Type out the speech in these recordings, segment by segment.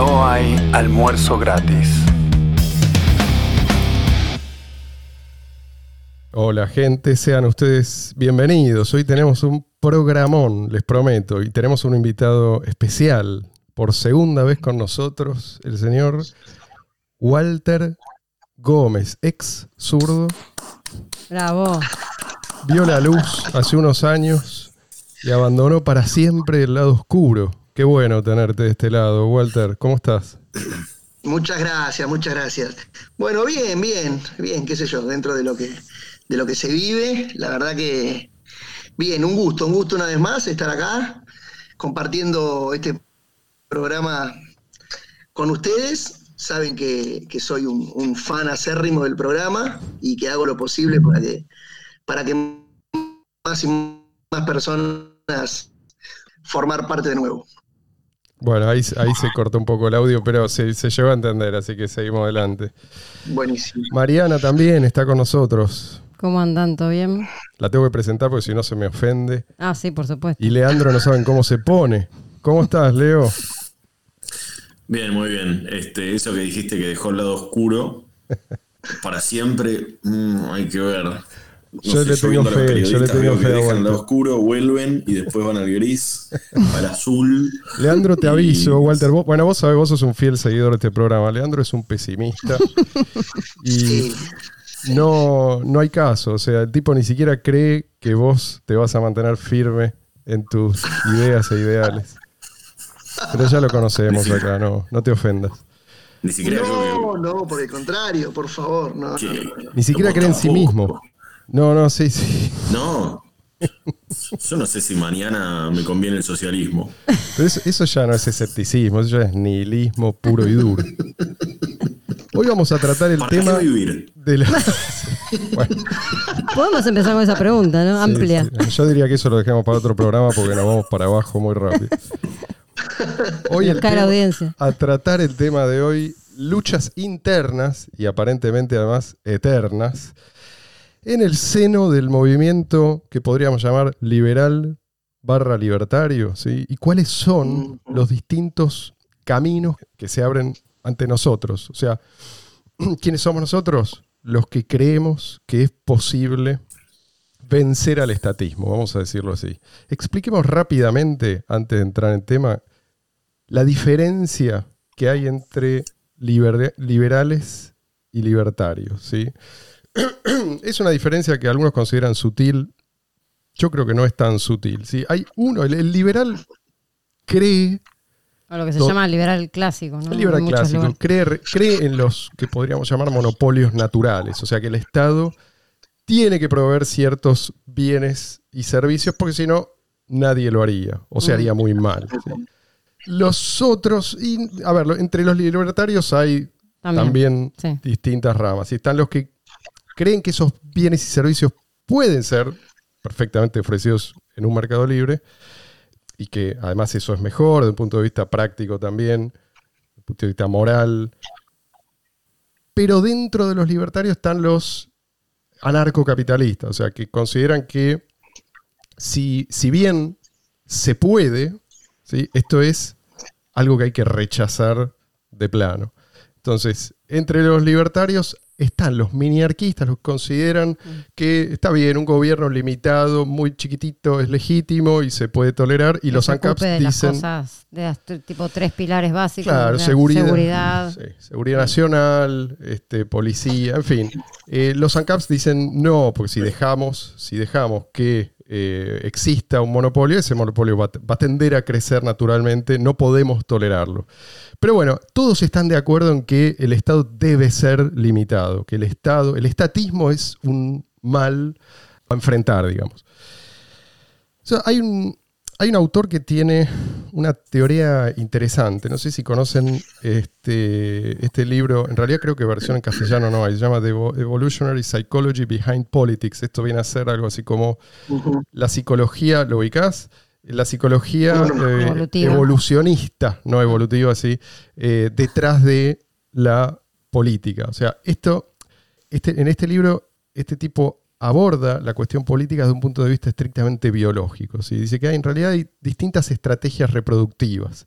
No hay almuerzo gratis. Hola gente, sean ustedes bienvenidos. Hoy tenemos un programón, les prometo, y tenemos un invitado especial por segunda vez con nosotros, el señor Walter Gómez, ex zurdo. Bravo. Vio la luz hace unos años y abandonó para siempre el lado oscuro. Qué bueno tenerte de este lado, Walter. ¿Cómo estás? Muchas gracias, muchas gracias. Bueno, bien, bien, bien, qué sé yo, dentro de lo que, de lo que se vive, la verdad que bien, un gusto, un gusto una vez más estar acá compartiendo este programa con ustedes. Saben que, que soy un, un, fan acérrimo del programa y que hago lo posible para que, para que más y más personas formar parte de nuevo. Bueno, ahí, ahí se cortó un poco el audio, pero se, se llegó a entender, así que seguimos adelante. Buenísimo. Mariana también está con nosotros. ¿Cómo andan? ¿Todo bien? La tengo que presentar porque si no se me ofende. Ah, sí, por supuesto. Y Leandro no saben cómo se pone. ¿Cómo estás, Leo? Bien, muy bien. Este, eso que dijiste que dejó el lado oscuro para siempre, mmm, hay que ver. No yo, sé, le tengo a los fe, yo le tengo fe a dejan lado oscuro, vuelven y después van al gris, al azul. Leandro, te Y- aviso, Walter. vos- bueno, vos sabés, vos sos un fiel seguidor de este programa. Leandro es un pesimista. y Sí. no, no hay caso. O sea, el tipo ni siquiera cree que vos te vas a mantener firme en tus ideas e ideales. Pero ya lo conocemos acá, no, no te ofendas. Ni siquiera No, yo no, por el contrario, por favor, no. Ni siquiera cree en sí mismo. No, no, sí, sí. No. Yo no sé si mañana me conviene el socialismo. Pero eso, eso ya no es escepticismo, eso ya es nihilismo puro y duro. Hoy vamos a tratar el ¿Para tema qué vivir? de la... Bueno, Podemos empezar con esa pregunta, ¿no? sí, Amplia. sí. Yo diría que eso lo dejamos para otro programa porque nos vamos para abajo muy rápido. Hoy el Buscar tema- audiencia. a tratar el tema de hoy, luchas internas y aparentemente además eternas, en el seno del movimiento que podríamos llamar liberal barra libertario, ¿sí? ¿Y cuáles son los distintos caminos que se abren ante nosotros? O sea, ¿quiénes somos nosotros? Los que creemos que es posible vencer al estatismo, vamos a decirlo así. Expliquemos rápidamente, antes de entrar en tema, la diferencia que hay entre liber- liberales y libertarios. ¿sí? es una diferencia que algunos consideran sutil. Yo creo que no es tan sutil. ¿sí? Hay uno, el, el liberal cree, O lo que se llama liberal clásico, ¿no? el liberal clásico, cree, cree en los que podríamos llamar monopolios naturales. O sea que el Estado tiene que proveer ciertos bienes y servicios porque si no, nadie lo haría o se Mm. haría muy mal. ¿sí? Los otros, y, a ver, entre los libertarios hay también, También. Sí. distintas ramas. Y están los que creen que esos bienes y servicios pueden ser perfectamente ofrecidos en un mercado libre y que además eso es mejor desde un punto de vista práctico también, desde un punto de vista moral. Pero dentro de los libertarios están los anarcocapitalistas, o sea, que consideran que si, si bien se puede, ¿sí? esto es algo que hay que rechazar de plano. Entonces, entre los libertarios están los miniarquistas, los que consideran que está bien, un gobierno limitado, muy chiquitito, es legítimo y se puede tolerar. Y Que los ANCAPs las dicen, cosas, de las t- tipo tres pilares básicos. claro, seguridad, seguridad. sí, seguridad nacional, este, policía, en fin. Eh, los ANCAPs dicen no, porque si dejamos, si dejamos que eh, exista un monopolio, ese monopolio va, a- tender a crecer naturalmente, no podemos tolerarlo. Pero bueno, todos están de acuerdo en que el Estado debe ser limitado, que el Estado, el estatismo es un mal a enfrentar, digamos. Hay un, hay un autor que tiene una teoría interesante. No sé si conocen este, este libro. En realidad creo que versión en castellano no hay. Se llama The Evo- Evolutionary Psychology Behind Politics. Esto viene a ser algo así como la psicología, ¿lo ubicás? La psicología eh, Evolutiva. evolucionista, no evolutiva así, eh, detrás de la política. O sea, esto, este, en este libro, este tipo aborda la cuestión política desde un punto de vista estrictamente biológico. ¿sí? Dice que hay, en realidad hay distintas estrategias reproductivas.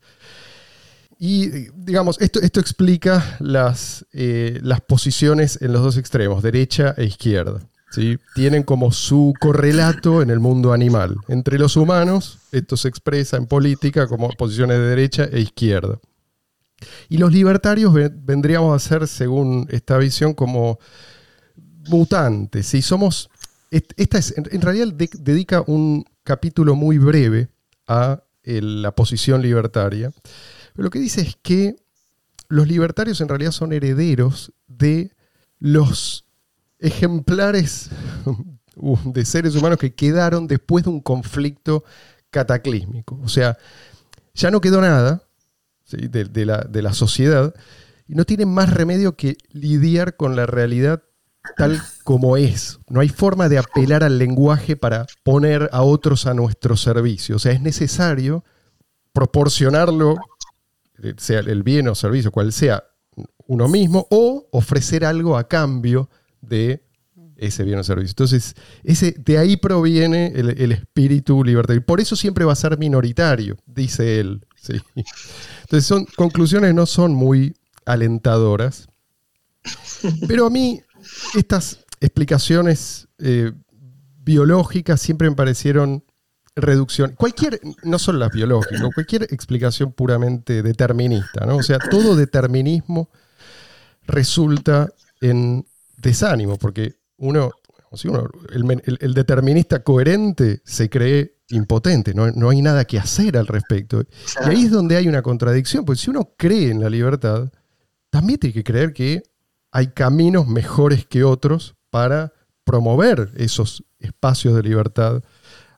Y digamos, esto, esto explica las, eh, las posiciones en los dos extremos, derecha e izquierda. ¿sí? Tienen como su correlato en el mundo animal. Entre los humanos, esto se expresa en política como posiciones de derecha e izquierda. Y los libertarios vendríamos a ser, según esta visión, como mutantes. Si somos. Esta es, en realidad dedica un capítulo muy breve a la posición libertaria. Pero lo que dice es que los libertarios en realidad son herederos de los ejemplares de seres humanos que quedaron después de un conflicto cataclísmico. O sea, ya no quedó nada de, la, de la sociedad y no tienen más remedio que lidiar con la realidad tal como es. No hay forma de apelar al lenguaje para poner a otros a nuestro servicio. O sea, es necesario proporcionarlo sea el bien o servicio, cual sea uno mismo, o ofrecer algo a cambio de ese bien o servicio. Entonces, ese, de ahí proviene el, espíritu libertario. Por eso siempre va a ser minoritario, dice él. Entonces, son conclusiones no son muy alentadoras. Pero a mí, estas explicaciones eh, biológicas siempre me parecieron reducción, cualquier, no son las biológicas, cualquier explicación puramente determinista, ¿no? O sea, todo determinismo resulta en desánimo, porque uno, el, determinista coherente se cree impotente, no, hay nada que hacer al respecto. Y ahí es donde hay una contradicción, porque si uno cree en la libertad, también tiene que creer que hay caminos mejores que otros para promover esos espacios de libertad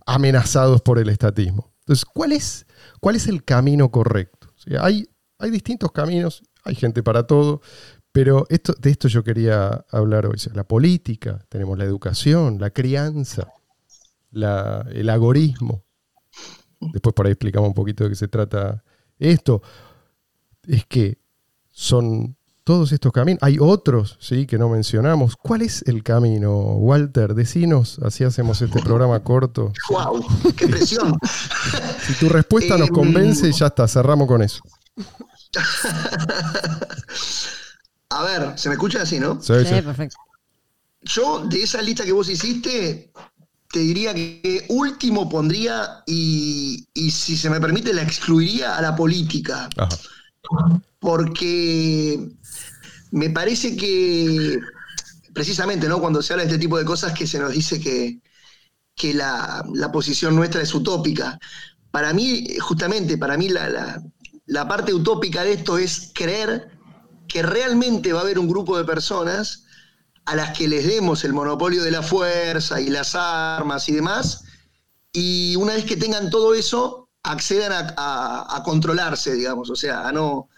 amenazados por el estatismo. Entonces, ¿cuál es, cuál es el camino correcto? hay, hay distintos caminos, hay gente para todo, pero esto, de esto yo quería hablar hoy. la política, tenemos la educación, la crianza, el agorismo. Después por ahí explicamos un poquito de qué se trata esto. Es que son todos estos caminos. Hay otros, ¿sí? Que no mencionamos. ¿Cuál es el camino, Walter? Decinos, así hacemos este programa corto. ¡Wow! ¡Qué presión! si tu respuesta nos em, convence, ya está, cerramos con eso. A ver, ¿se me escucha así, no? Sí, perfecto. Yo, de esa lista que vos hiciste, te diría que último pondría y, y si se me permite, la excluiría a la política. Ajá. Porque me parece que precisamente, ¿no? Cuando se habla de este tipo de cosas que se nos dice que, que la, posición nuestra es utópica. Para mí, justamente, para mí la, la, parte utópica de esto es creer que realmente va a haber un grupo de personas a las que les demos el monopolio de la fuerza y las armas y demás, y una vez que tengan todo eso, accedan a, a controlarse, digamos, o sea, a no,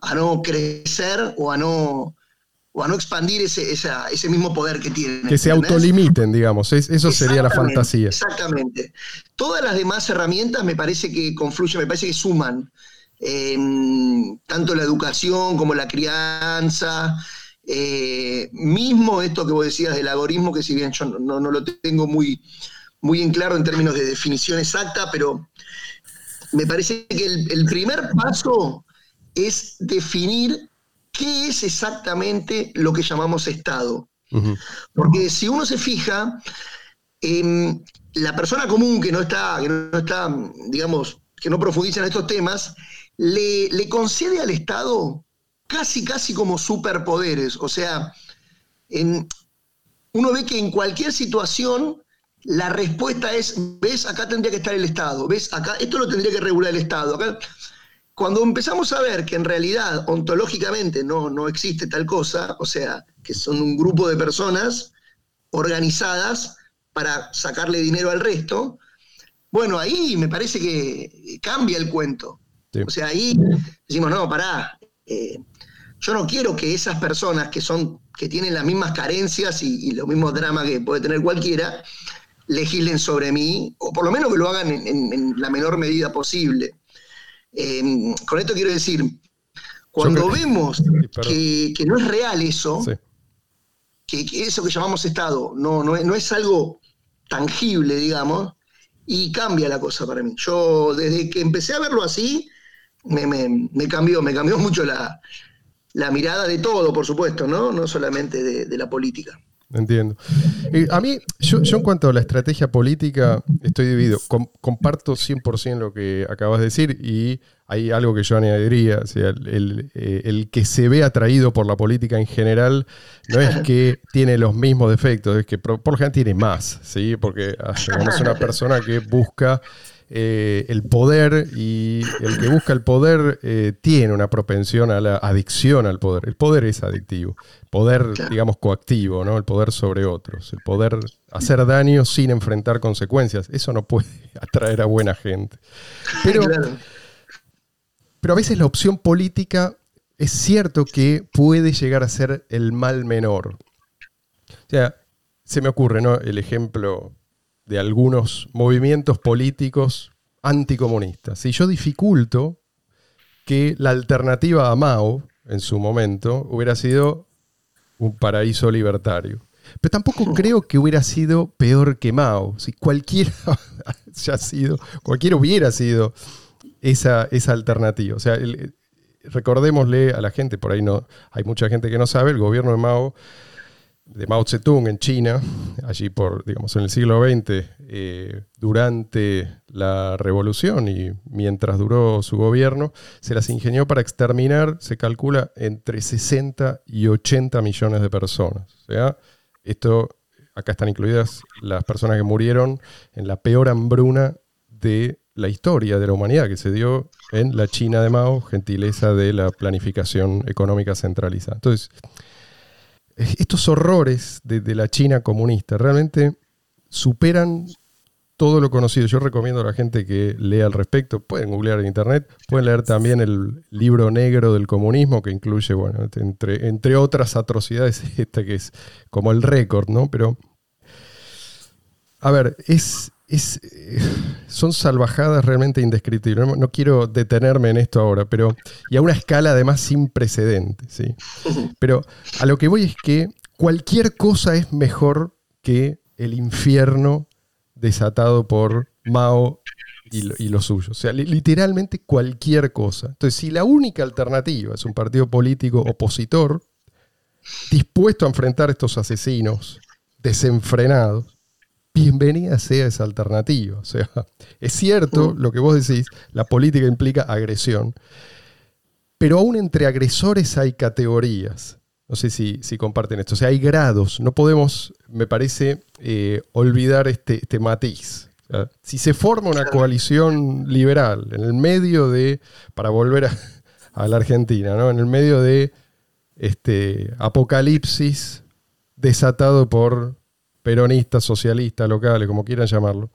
a no crecer o a no, o a no expandir ese, ese mismo poder que tienen. Que se autolimiten, digamos, eso sería la fantasía. Exactamente. Todas las demás herramientas me parece que confluyen, me parece que suman. Em, tanto la educación como la crianza, eh, mismo esto que vos decías del algoritmo, que si bien yo no, lo tengo muy, muy en claro en términos de definición exacta, pero me parece que el primer paso es definir qué es exactamente lo que llamamos Estado. Porque si uno se fija, em, la persona común que no está, que no está, digamos, que no profundiza en estos temas, le, le concede al Estado casi, casi como superpoderes. O sea, uno ve que en cualquier situación la respuesta es, ves, acá tendría que estar el Estado, ves, acá, esto lo tendría que regular el Estado, acá, cuando empezamos a ver que en realidad ontológicamente no, no existe tal cosa, o sea, que son un grupo de personas organizadas para sacarle dinero al resto, bueno, ahí me parece que cambia el cuento. O sea, ahí decimos, no, pará, eh, yo no quiero que esas personas que son, que tienen las mismas carencias y, los mismos dramas que puede tener cualquiera, legislen sobre mí, o por lo menos que lo hagan en la menor medida posible. Em, con esto quiero decir, cuando vemos que, no es real eso, que, eso que llamamos Estado no, no, es, algo tangible, digamos, y cambia la cosa para mí. Yo, desde que empecé a verlo así, me, cambió, me cambió mucho la, mirada de todo, por supuesto, ¿no? No solamente de, la política. Entiendo. Eh, a mí, yo, en cuanto a la estrategia política, estoy dividido. comparto 100% lo que acabas de decir y hay algo que yo añadiría. O sea, eh, el, que se ve atraído por la política en general no es que tiene los mismos defectos, es que por, por lo general tiene más, ¿sí? Porque ah, es una persona que busca eh, el poder y el que busca el poder eh, tiene una propensión a la adicción al poder. El poder es adictivo, poder, digamos, coactivo, ¿no? El poder sobre otros, el poder hacer daño sin enfrentar consecuencias. Eso no puede atraer a buena gente. Pero, pero a veces la opción política es cierto que puede llegar a ser el mal menor. O sea, se me ocurre, ¿no? El ejemplo de algunos movimientos políticos anticomunistas. Si yo dificulto que la alternativa a Mao, en su momento, hubiera sido un paraíso libertario. Pero tampoco creo que hubiera sido peor que Mao. Si cualquiera haya sido, cualquiera hubiera sido esa, esa alternativa. O sea, recordémosle a la gente, por ahí no, hay mucha gente que no sabe, el gobierno de Mao de Mao Zedong en China, allí por, digamos, en el siglo XX, eh, durante la revolución y mientras duró su gobierno, se las ingenió para exterminar, se calcula, entre 60 y 80 millones de personas. O sea, esto, acá están incluidas las personas que murieron en la peor hambruna de la historia de la humanidad que se dio en la China de Mao, gentileza de la planificación económica centralizada. Entonces, estos horrores de, la China comunista realmente superan todo lo conocido. Yo recomiendo a la gente que lea al respecto. Pueden googlear en internet, pueden leer también el libro negro del comunismo, que incluye, bueno, entre, entre otras atrocidades, esta que es como el récord, ¿no? Pero, a ver, es, es, eh, son salvajadas realmente indescriptibles. No, quiero detenerme en esto ahora, pero. Y a una escala además sin precedentes, ¿sí? Pero a lo que voy es que cualquier cosa es mejor que el infierno desatado por Mao y y lo suyo. O sea, literalmente cualquier cosa. Entonces, si la única alternativa es un partido político opositor, dispuesto a enfrentar estos asesinos desenfrenados, bienvenida sea esa alternativa. O sea, es cierto mm. lo que vos decís, la política implica agresión, pero aún entre agresores hay categorías. No sé si, comparten esto. O sea, hay grados. No podemos, me parece, eh, olvidar este, este matiz. si se forma una coalición liberal en el medio de, para volver a, la Argentina, ¿no? en el medio de este apocalipsis desatado por peronistas, socialistas, locales, como quieran llamarlo,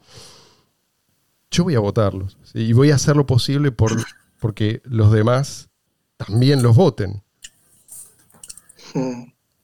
yo voy a votarlos. Y voy a hacer lo posible por, porque los demás también los voten.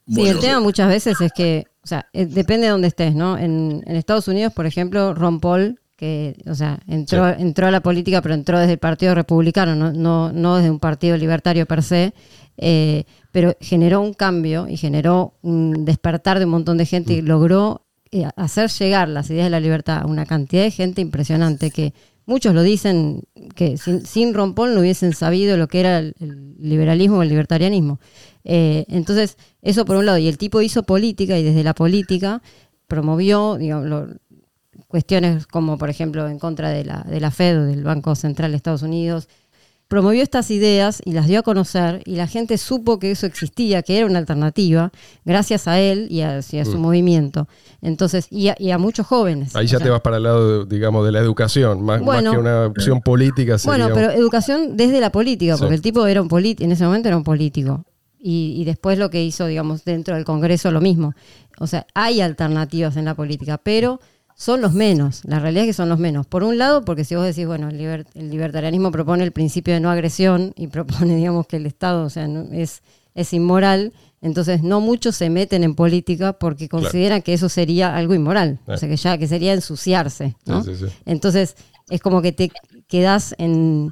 Sí, el tema muchas veces es que, o sea, eh, depende de dónde estés, ¿no? En, Estados Unidos, por ejemplo, Ron Paul, que, o sea, entró, entró a la política, pero entró desde el Partido Republicano, no, no, no desde un partido libertario per se, eh, pero generó un cambio y generó un despertar de un montón de gente y mm. logró eh, hacer llegar las ideas de la libertad a una cantidad de gente impresionante que muchos lo dicen que sin, sin Rompón no hubiesen sabido lo que era el, liberalismo o el libertarianismo. Eh, entonces, eso por un lado, y el tipo hizo política y desde la política promovió digamos, cuestiones como, por ejemplo, en contra de la, de la Fed o del Banco Central de Estados Unidos, promovió estas ideas y las dio a conocer y la gente supo que eso existía, que era una alternativa, gracias a él y a, su mm. movimiento. Entonces, y a, muchos jóvenes. Ahí ya te vas para el lado, digamos, de la educación, más, que una opción política. Bueno, pero educación desde la política, porque el tipo era un político, en ese momento era un político. Y, y, después lo que hizo, digamos, dentro del Congreso, lo mismo. O sea, hay alternativas en la política, pero son los menos. La realidad es que son los menos. Por un lado, porque si vos decís, bueno, el, libertarianismo propone el principio de no agresión y propone, digamos, que el Estado o sea, es, es inmoral, entonces no muchos se meten en política porque consideran que eso sería algo inmoral. O sea, que ya que sería ensuciarse. Entonces es como que te quedas en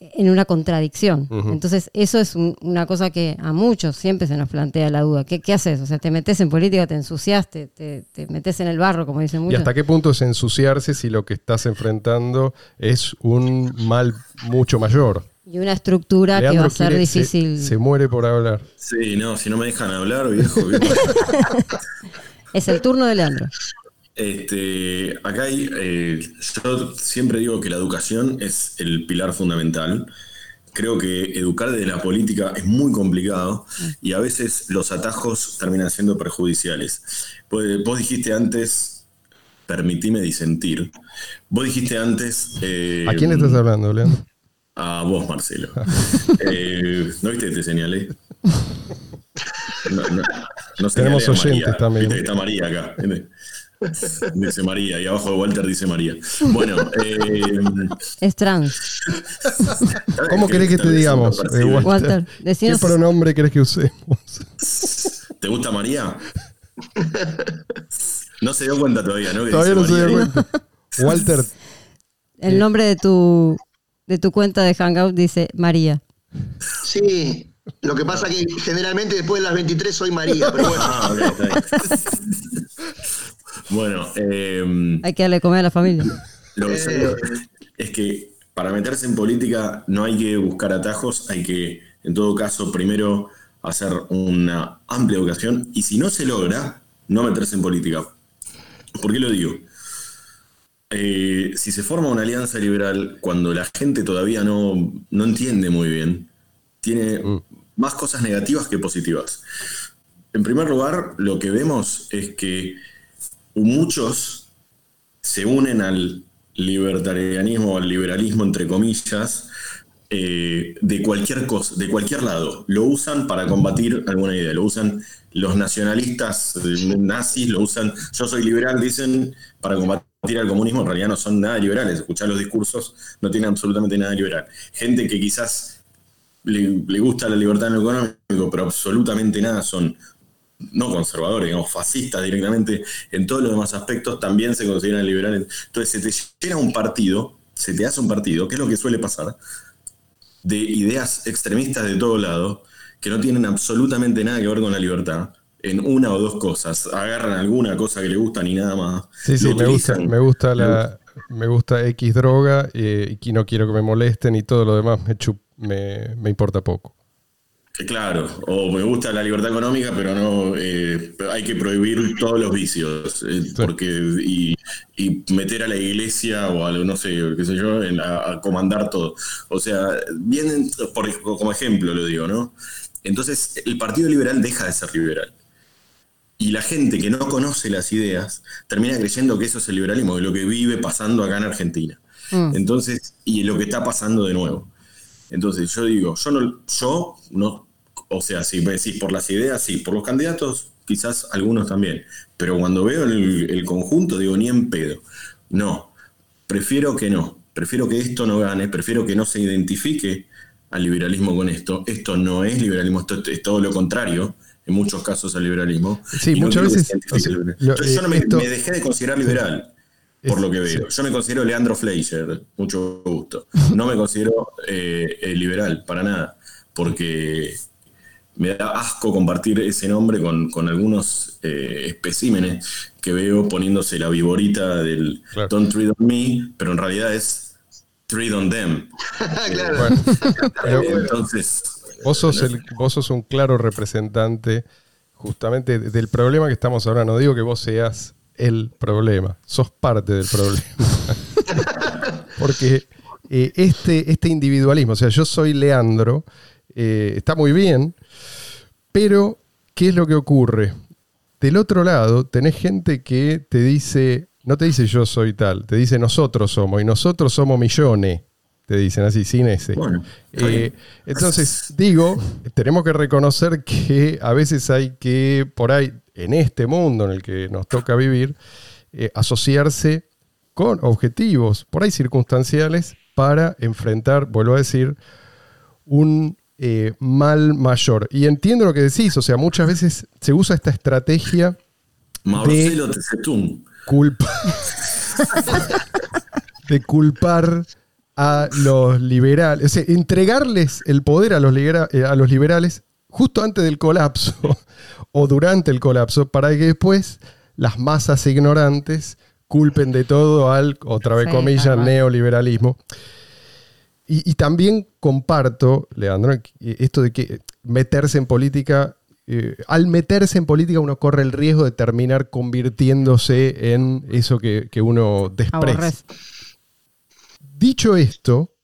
en una contradicción. Entonces, eso es una cosa que a muchos siempre se nos plantea la duda. ¿Qué, haces? O sea, te metes en política, te ensuciaste, te, metes en el barro, como dicen muchos. ¿Y hasta qué punto es ensuciarse si lo que estás enfrentando es un mal mucho mayor? Y una estructura que va a ser quiere- se- difícil. Se, muere por hablar. Sí, no, si no me dejan hablar, viejo. viejo. Es el turno de Leandro. Este, acá hay, eh, yo siempre digo que la educación es el pilar fundamental. Creo que educar desde la política es muy complicado y a veces los atajos terminan siendo perjudiciales. Vos, vos dijiste antes, permitime disentir, vos dijiste antes... eh, ¿A quién estás hablando, Leandro? A vos, Marcelo. Eh, ¿No viste que te señalé? No, no, no señalé Tenemos oyentes María. también. Viste que está María acá. Dice María, y abajo de Walter dice María. Bueno, eh, Es trans. ¿Cómo es querés que te digamos, eh. Walter? Walter, ¿Qué pronombre querés que usemos? ¿Te gusta María? No se dio cuenta todavía, ¿no? Todavía no se dio cuenta. Walter, El nombre de tu, de tu cuenta de Hangout dice María. Sí, lo que pasa que generalmente después de las 23 soy María, pero bueno. Ah, ok, está bien. Bueno, eh, Hay que darle comer a la familia. Lo que digo es que para meterse en política no hay que buscar atajos, hay que, en todo caso, primero hacer una amplia educación y si no se logra, no meterse en política. ¿Por qué lo digo? Eh, si se forma una alianza liberal cuando la gente todavía no, no entiende muy bien, tiene más cosas negativas que positivas. En primer lugar, lo que vemos es que muchos se unen al libertarianismo, al liberalismo, entre comillas, eh, de cualquier cosa, de cualquier lado. Lo usan para combatir alguna idea, lo usan los nacionalistas eh, nazis, lo usan, yo soy liberal, dicen, para combatir al comunismo, en realidad no son nada liberales, escuchar los discursos no tienen absolutamente nada liberal. Gente que quizás le, le gusta la libertad en lo económico, pero absolutamente nada son no conservadores, digamos, fascistas directamente, en todos los demás aspectos también se consideran liberales. Entonces se te llena un partido, se te hace un partido, que es lo que suele pasar, de ideas extremistas de todo lado, que no tienen absolutamente nada que ver con la libertad, en una o dos cosas. Agarran alguna cosa que le gustan y nada más. sí, sí, me gusta, me gusta la, me gusta X droga eh, y no quiero que me molesten y todo lo demás me, chup- me, me importa poco. Eh, Claro, o me gusta la libertad económica, pero no eh, hay que prohibir todos los vicios, eh, porque y, y meter a la iglesia o a lo- no sé, qué sé yo, en- a, a comandar todo. O sea, vienen por, como ejemplo lo digo, ¿no? Entonces el Partido Liberal deja de ser liberal. Y la gente que no conoce las ideas termina creyendo que eso es el liberalismo, de lo que vive pasando acá en Argentina. Mm. Entonces, y lo que está pasando de nuevo. Entonces, yo digo, yo no, yo no, o sea, si me decís por las ideas, sí, por los candidatos, quizás algunos también. Pero cuando veo el, el conjunto, digo, ni en pedo. No, prefiero que no. Prefiero que esto no gane, prefiero que no se identifique al liberalismo con esto. Esto no es liberalismo, esto es todo lo contrario, en muchos casos al liberalismo. Sí, no muchas que veces, o sea, lo- Entonces, yo no me, eh, esto- me dejé de considerar liberal por lo que veo. sí. Yo me considero Leandro Fleischer, mucho gusto. No me considero eh, eh, liberal, para nada, porque me da asco compartir ese nombre con, con algunos eh, especímenes que veo poniéndose la viborita del Claro. Don't tread on me, pero en realidad es tread on them. claro. Bueno, pero Entonces, vos sos, el, vos sos un claro representante justamente del problema que estamos ahora. No digo que vos seas el problema, sos parte del problema. Porque eh, este, este individualismo, o sea, yo soy Leandro, eh, está muy bien, pero ¿qué es lo que ocurre? Del otro lado, tenés gente que te dice, no te dice yo soy tal, te dice nosotros somos, y nosotros somos millones, te dicen así, sin ese. Bueno, Eh, entonces, digo, tenemos que reconocer que a veces hay que, por ahí, en este mundo en el que nos toca vivir, eh, asociarse con objetivos, por ahí circunstanciales, para enfrentar, vuelvo a decir, un eh, mal mayor. Y entiendo lo que decís, o sea, muchas veces se usa esta estrategia Marcelo Tezetún. culpa de culpar a los liberales, o sea, entregarles el poder a los, libera- eh, a los liberales justo antes del colapso o durante el colapso para que después las masas ignorantes culpen de todo al, otra vez Sí, comillas, neoliberalismo. Y, también comparto, Leandro, esto de que meterse en política, eh, al meterse en política uno corre el riesgo de terminar convirtiéndose en eso que, uno desprecia. Dicho esto,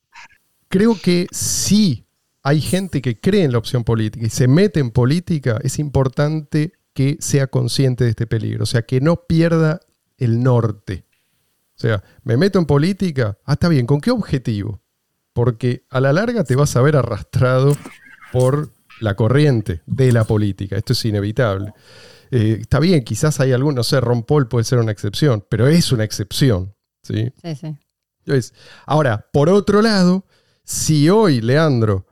creo que si hay gente que cree en la opción política y se mete en política, es importante que sea consciente de este peligro, o sea, que no pierda el norte. O sea, me meto en política, ah, está bien, ¿con qué objetivo? Porque a la larga te vas a ver arrastrado por la corriente de la política. Esto es inevitable. Eh, está bien, quizás hay algún, no sé, Ron Paul puede ser una excepción, pero es una excepción. ¿sí? Sí, sí. ahora, por otro lado, si hoy, Leandro,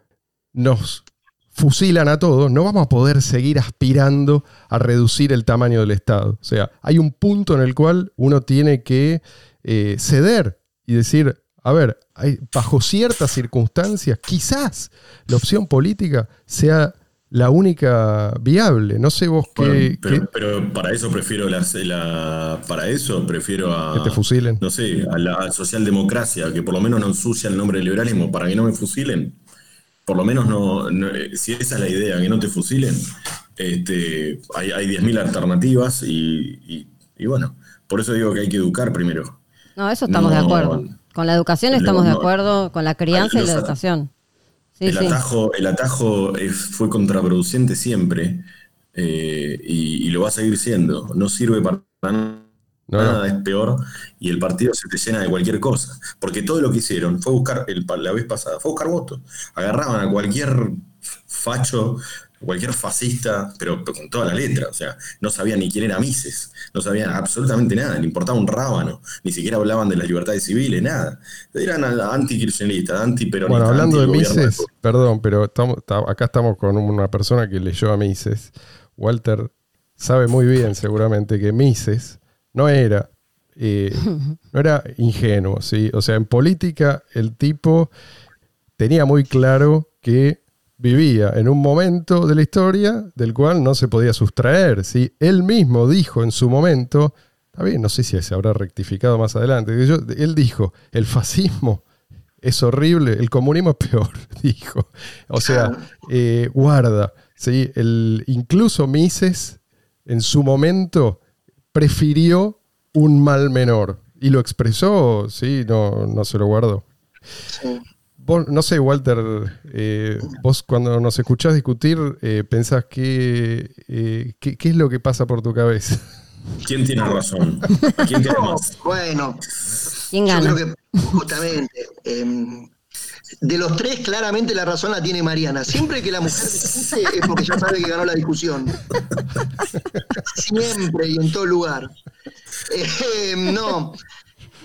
nos fusilan a todos, no vamos a poder seguir aspirando a reducir el tamaño del Estado. O sea, hay un punto en el cual uno tiene que eh, ceder y decir, a ver, bajo ciertas circunstancias, quizás la opción política sea la única viable. No sé vos qué. Pero, para eso prefiero la, para eso prefiero a. Que te fusilen. No sé, a la socialdemocracia, que por lo menos no ensucia el nombre del liberalismo, para que no me fusilen. Por lo menos no, si esa es la idea, que no te fusilen, este, hay, hay 10.000 alternativas y, bueno, por eso digo que hay que educar primero. No, eso estamos de acuerdo. Con la educación estamos de acuerdo, con la crianza y la educación. el, Atajo, el atajo fue contraproducente siempre eh, y, lo va a seguir siendo. No sirve para nada, es peor y el partido se te llena de cualquier cosa. Porque todo lo que hicieron fue buscar, el, la vez pasada, fue buscar votos. Agarraban a cualquier facho cualquier fascista, pero, con toda la letra, o sea, no sabían ni quién era Mises, no sabían absolutamente nada, le importaba un rábano, ni siquiera hablaban de las libertades civiles, nada. Eran anti-kirchneristas, anti-peronistas. Bueno, hablando de Mises, perdón, pero estamos, acá estamos con una persona que leyó a Mises. Walter sabe muy bien seguramente que Mises no era, eh, no era ingenuo, ¿sí? O sea, en política el tipo tenía muy claro que vivía en un momento de la historia del cual no se podía sustraer. ¿sí? Él mismo dijo en su momento, está bien, no sé si se habrá rectificado más adelante, él dijo, el fascismo es horrible, el comunismo es peor, dijo. O sea, eh, guarda, ¿sí? el, incluso Mises en su momento prefirió un mal menor y lo expresó, ¿sí? no, no se lo guardó no sé, Walter, eh, vos cuando nos escuchás discutir, eh, pensás eh, qué, qué es lo que pasa por tu cabeza. ¿Quién tiene razón? ¿Quién tiene más? Bueno, yo creo que justamente em, de los tres, claramente la razón la tiene Mariana. Siempre que la mujer discute es porque ya sabe que ganó la discusión. Siempre y en todo lugar. Em, no,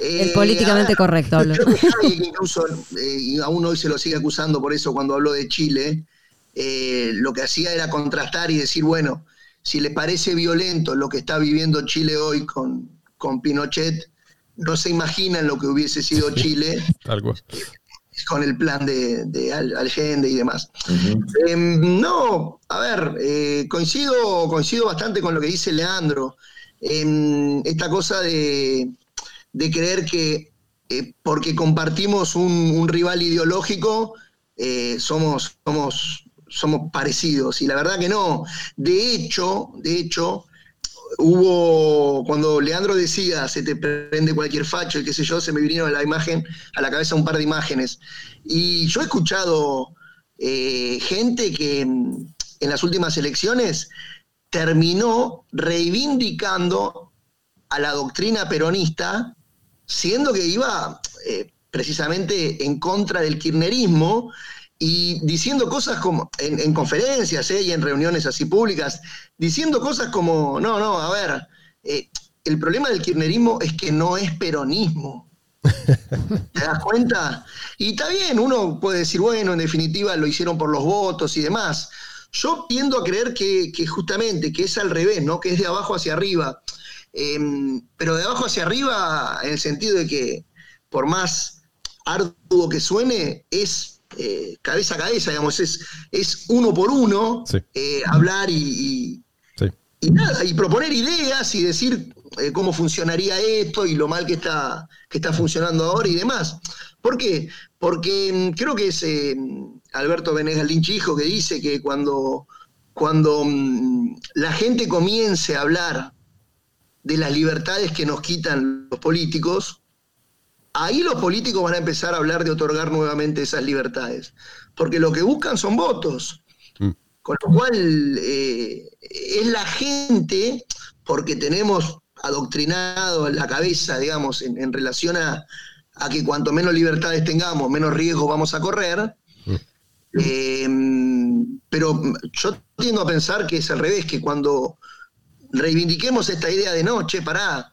el políticamente eh, correcto. incluso, eh, y aún hoy se lo sigue acusando por eso cuando habló de Chile, eh, lo que hacía era contrastar y decir, bueno, si le parece violento lo que está viviendo Chile hoy con, con Pinochet, no se imaginan lo que hubiese sido Chile con el plan de, de Allende y demás. Em, no, a ver, coincido, coincido bastante con lo que dice Leandro. Em, esta cosa de, de creer que eh, porque compartimos un, rival ideológico eh, somos, somos, somos parecidos. Y la verdad que no. De hecho, de hecho, hubo, cuando Leandro decía, se te prende cualquier facho y qué sé yo, se me vinieron a la imagen, a la cabeza un par de imágenes. Y yo he escuchado eh, gente que en las últimas elecciones terminó reivindicando a la doctrina peronista siendo que iba eh, precisamente en contra del kirchnerismo y diciendo cosas como, en, conferencias eh, y en reuniones así públicas, diciendo cosas como, no, no, a ver, eh, el problema del kirchnerismo es que no es peronismo. ¿Te das cuenta? Y está bien, uno puede decir, bueno, en definitiva lo hicieron por los votos y demás. Yo tiendo a creer que, que justamente, que es al revés, ¿no? Que es de abajo hacia arriba. Em, pero de abajo hacia arriba, en el sentido de que por más arduo que suene, es eh, cabeza a cabeza, digamos, es, es uno por uno eh, hablar y, y, proponer ideas y decir eh, cómo funcionaría esto y lo mal que está, que está funcionando ahora y demás. ¿Por qué? Porque mm, creo que es eh, Alberto Venegas Lynch hijo que dice que cuando, cuando mm, la gente comience a hablar de las libertades que nos quitan los políticos, ahí los políticos van a empezar a hablar de otorgar nuevamente esas libertades. Porque lo que buscan son votos. Mm. Con lo cual eh, es la gente, porque tenemos adoctrinado en la cabeza, digamos, en, relación a, que cuanto menos libertades tengamos, menos riesgo vamos a correr. Mm. Eh, pero yo tiendo a pensar que es al revés, que cuando reivindiquemos esta idea de no, che, pará,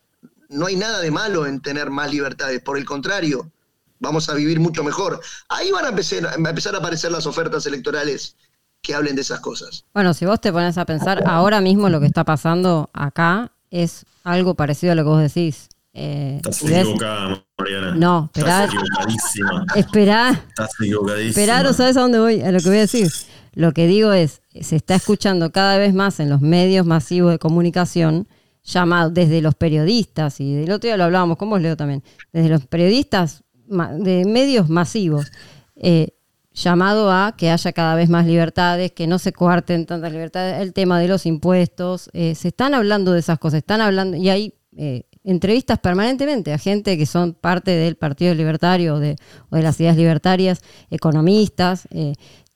no hay nada de malo en tener más libertades, por el contrario, vamos a vivir mucho mejor. Ahí van a empezar, a empezar a aparecer las ofertas electorales que hablen de esas cosas. Bueno, si vos te pones a pensar, ahora mismo lo que está pasando acá es algo parecido a lo que vos decís. Eh, Estás equivocada, Mariana. No, esperá. Estás equivocadísima. Esperá. Estás equivocadísima. Esperá, no sabes a dónde voy, a lo que voy a decir. Lo que digo es, se está escuchando cada vez más en los medios masivos de comunicación, llamado desde los periodistas, y del otro día lo hablábamos con vos, Leo, también, desde los periodistas de medios masivos, eh, llamado a que haya cada vez más libertades, que no se coarten tantas libertades, el tema de los impuestos, eh, se están hablando de esas cosas, están hablando, y hay eh, entrevistas permanentemente a gente que son parte del Partido Libertario o de las ideas libertarias, economistas,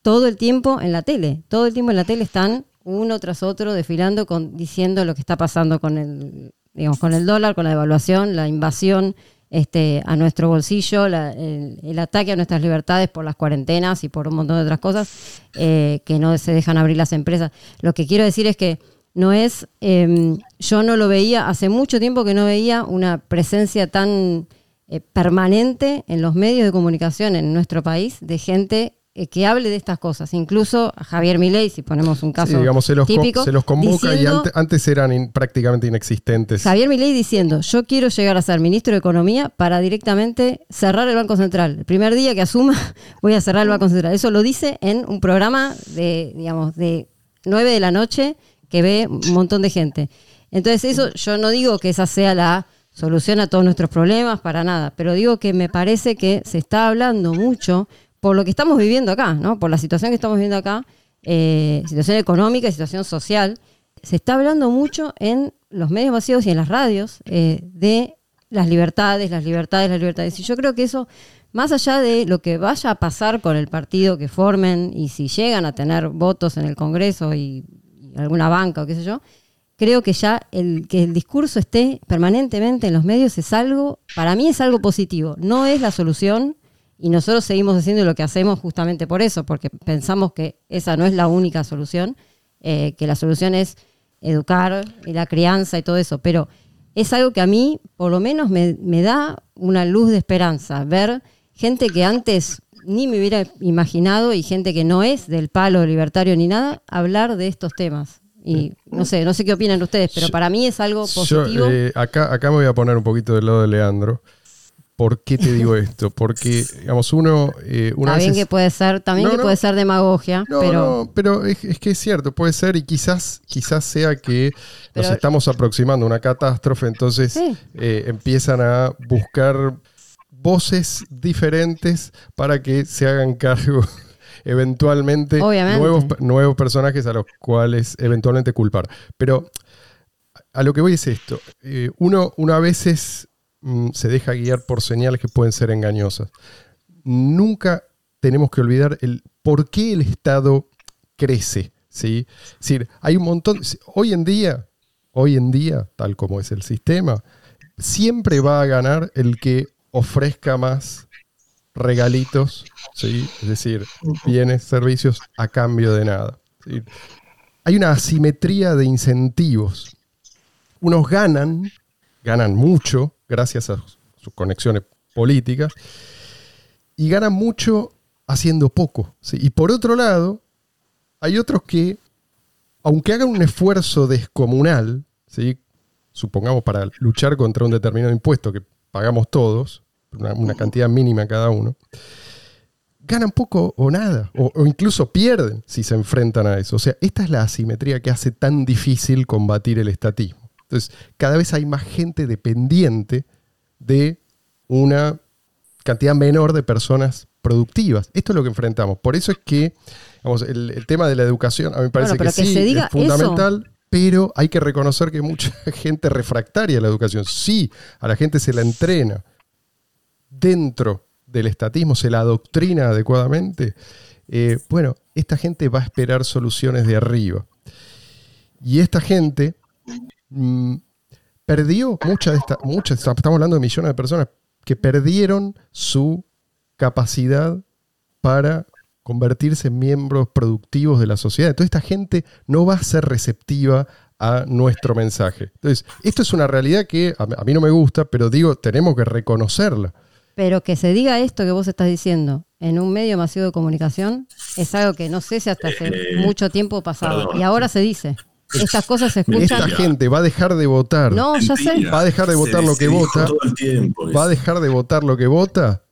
todo el tiempo en la tele, todo el tiempo en la tele están uno tras otro desfilando con, diciendo lo que está pasando con el, digamos, con el dólar, con la devaluación, la invasión este, a nuestro bolsillo, el, ataque a nuestras libertades por las cuarentenas y por un montón de otras cosas eh, que no se dejan abrir las empresas. Lo que quiero decir es que no es, em, yo no lo veía, hace mucho tiempo que no veía una presencia tan eh, permanente en los medios de comunicación en nuestro país de gente que hable de estas cosas. Incluso a Javier Milei, si ponemos un caso digamos, se los típico, se los convoca y antes, eran prácticamente inexistentes. Javier Milei diciendo, yo quiero llegar a ser ministro de Economía para directamente cerrar el Banco Central. El primer día que asuma voy a cerrar el Banco Central. Eso lo dice en un programa de, digamos, de 9 de la noche que ve un montón de gente. Entonces eso yo no digo que esa sea la solución a todos nuestros problemas, para nada, pero digo que me parece que se está hablando mucho por lo que estamos viviendo acá, ¿no? Por la situación que estamos viviendo acá, eh, situación económica y situación social, se está hablando mucho en los medios masivos y en las radios eh, de las libertades, las libertades, las libertades. Y yo creo que eso, más allá de lo que vaya a pasar con el partido que formen y si llegan a tener votos en el Congreso y, alguna banca o qué sé yo, creo que ya el que el discurso esté permanentemente en los medios es algo, para mí es algo positivo. No es la solución, y nosotros seguimos haciendo lo que hacemos justamente por eso, porque pensamos que esa no es la única solución, eh, que la solución es educar y la crianza y todo eso. Pero es algo que a mí, por lo menos, me, da una luz de esperanza. Ver gente que antes ni me hubiera imaginado y gente que no es del palo libertario ni nada, hablar de estos temas. Y no sé, no sé qué opinan ustedes, pero para mí es algo positivo. Eh, acá, acá me voy a poner un poquito del lado de Leandro. ¿Por qué te digo esto? Porque, digamos, uno... Eh, también que puede ser, también que puede ser demagogia, pero... pero es, que es cierto, puede ser y quizás, quizás sea que nos estamos aproximando a una catástrofe, entonces eh, empiezan a buscar voces diferentes para que se hagan cargo eventualmente nuevos, nuevos personajes a los cuales eventualmente culpar. Pero a lo que voy es esto. Eh, uno, uno a veces Mm, se deja guiar por señales que pueden ser engañosas. Nunca tenemos que olvidar el por qué el Estado crece. ¿sí? Es decir, hay un montón. Hoy en día, hoy en día, tal como es el sistema, siempre va a ganar el que ofrezca más regalitos, ¿sí? es decir, bienes, servicios a cambio de nada. Hay una asimetría de incentivos. Unos ganan, ganan mucho, gracias a sus conexiones políticas, y ganan mucho haciendo poco. Y por otro lado, hay otros que, aunque hagan un esfuerzo descomunal, ¿sí? supongamos para luchar contra un determinado impuesto que pagamos todos, una, cantidad mínima cada uno, ganan poco o nada, o, o, incluso pierden si se enfrentan a eso. O sea, esta es la asimetría que hace tan difícil combatir el estatismo. Entonces, cada vez hay más gente dependiente de una cantidad menor de personas productivas. Esto es lo que enfrentamos. Por eso es que el, el, tema de la educación, a mí me parece que, sí, es fundamental. Pero hay que reconocer que mucha gente refractaria a la educación. Sí, a la gente se la entrena dentro del estatismo, se la adoctrina adecuadamente. Eh, bueno, esta gente va a esperar soluciones de arriba. Y esta gente mm, perdió mucha de esta, muchas, estamos hablando de millones de personas que perdieron su capacidad para convertirse en miembros productivos de la sociedad. Entonces esta gente no va a ser receptiva a nuestro mensaje. Entonces, esto es una realidad que a mí no me gusta, pero digo, tenemos que reconocerla. Pero que se diga esto que vos estás diciendo en un medio masivo de comunicación es algo que no sé si hasta hace eh, mucho tiempo pasado. y ahora se dice. Estas cosas se escuchan. Esta gente va a dejar de votar. No, ya sé. Va a dejar de votar lo que vota. va a dejar de votar lo que vota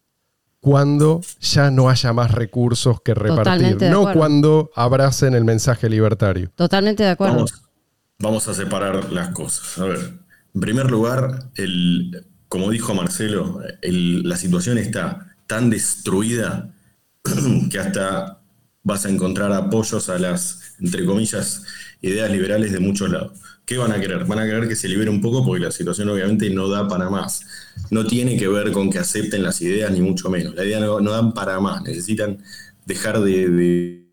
cuando ya no haya más recursos que repartir, no cuando abracen el mensaje libertario. Totalmente de acuerdo. Vamos, a separar las cosas. A ver, en primer lugar, el, como dijo Marcelo, la situación está tan destruida que hasta vas a encontrar apoyos a las, entre comillas, ideas liberales de muchos lados. ¿Qué van a querer? Van a querer que se libere un poco porque la situación obviamente no da para más. No tiene que ver con que acepten las ideas, ni mucho menos. La idea no, dan para más. Necesitan dejar de,